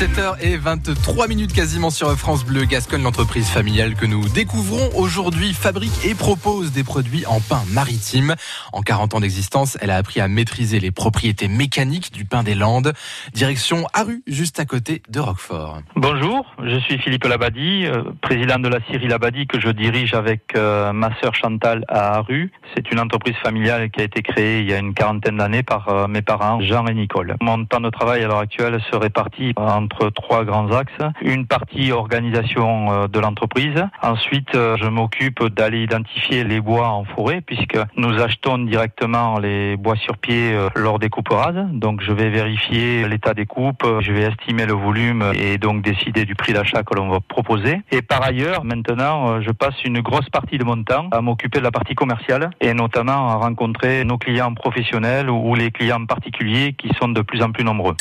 7h23 minutes quasiment sur France Bleu Gascogne, l'entreprise familiale que nous découvrons aujourd'hui fabrique et propose des produits en pain maritime. En 40 ans d'existence, elle a appris à maîtriser les propriétés mécaniques du pain des Landes. Direction Aru, juste à côté de Roquefort. Bonjour, je suis Philippe Labadie, euh, président de la Syrie Labadie que je dirige avec euh, ma sœur Chantal à Aru. C'est une entreprise familiale qui a été créée il y a une quarantaine d'années par euh, mes parents Jean et Nicole. Mon temps de travail à l'heure actuelle se répartit entre trois grands axes. Une partie organisation euh, de l'entreprise. Ensuite, euh, je m'occupe d'aller identifier les bois en forêt puisque nous achetons directement les bois sur pied euh, lors des coupes rases. Donc, je vais vérifier l'état des coupes, je vais estimer le volume et donc décider du prix d'achat que l'on va proposer. Et par ailleurs, maintenant, je passe une grosse partie de mon temps à m'occuper de la partie commerciale et notamment à rencontrer nos clients professionnels ou les clients particuliers qui sont de plus en plus nombreux.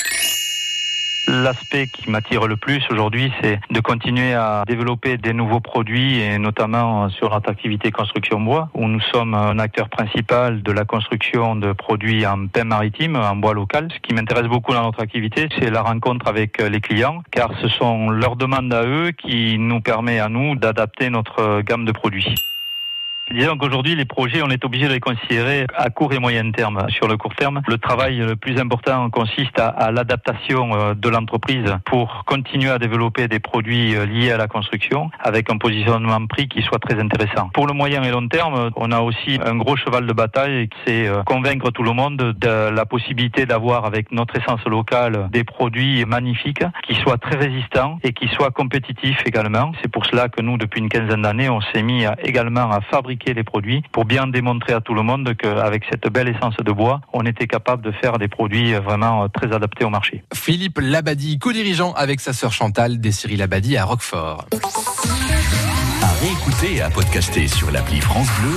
L'aspect qui m'attire le plus aujourd'hui, c'est de continuer à développer des nouveaux produits et notamment sur notre activité construction bois, où nous sommes un acteur principal de la construction de produits en pain maritime, en bois local. Ce qui m'intéresse beaucoup dans notre activité, c'est la rencontre avec les clients, car ce sont leurs demandes à eux qui nous permet à nous d'adapter notre gamme de produits. Disons qu'aujourd'hui, les projets, on est obligé de les considérer à court et moyen terme. Sur le court terme, le travail le plus important consiste à, à l'adaptation euh, de l'entreprise pour continuer à développer des produits euh, liés à la construction avec un positionnement prix qui soit très intéressant. Pour le moyen et long terme, on a aussi un gros cheval de bataille, c'est euh, convaincre tout le monde de la possibilité d'avoir avec notre essence locale des produits magnifiques qui soient très résistants et qui soient compétitifs également. C'est pour cela que nous, depuis une quinzaine d'années, on s'est mis également à fabriquer les produits pour bien démontrer à tout le monde qu'avec cette belle essence de bois, on était capable de faire des produits vraiment très adaptés au marché. Philippe Labadie, co-dirigeant avec sa sœur Chantal des Cyril Labadie à Roquefort. À réécouter et à podcaster sur l'appli France Bleu